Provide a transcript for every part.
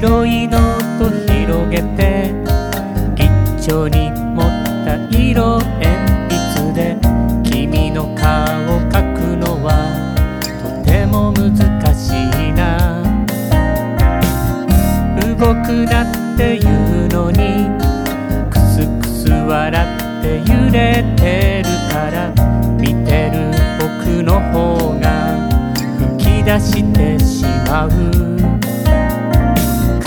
白いノート広げて一丁に持った色鉛筆で君の顔を描くのはとても難しいな。動くなって言うのにクスクス笑って揺れてるから見てる僕の方が吹き出してしまう。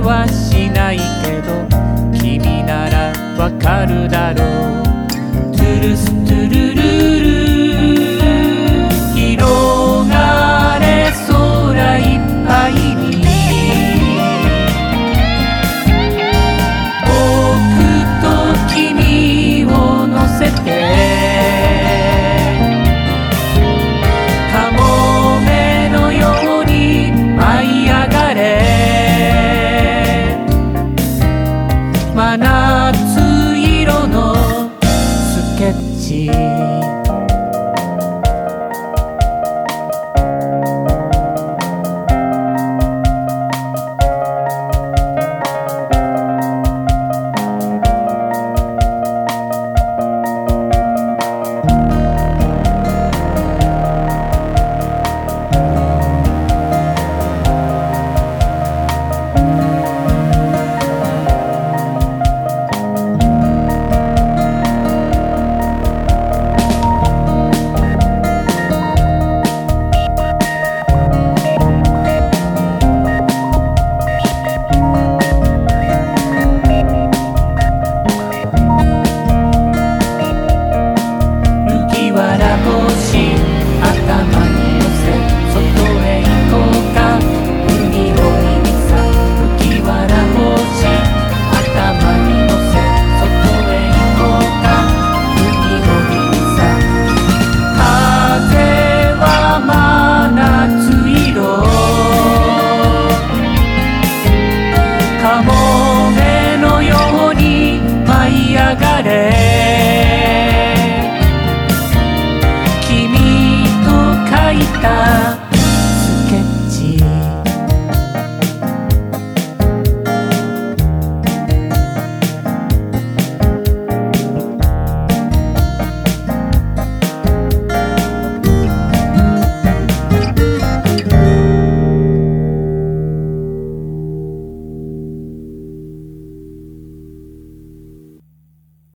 はしないけど君ならわかるだろう。see.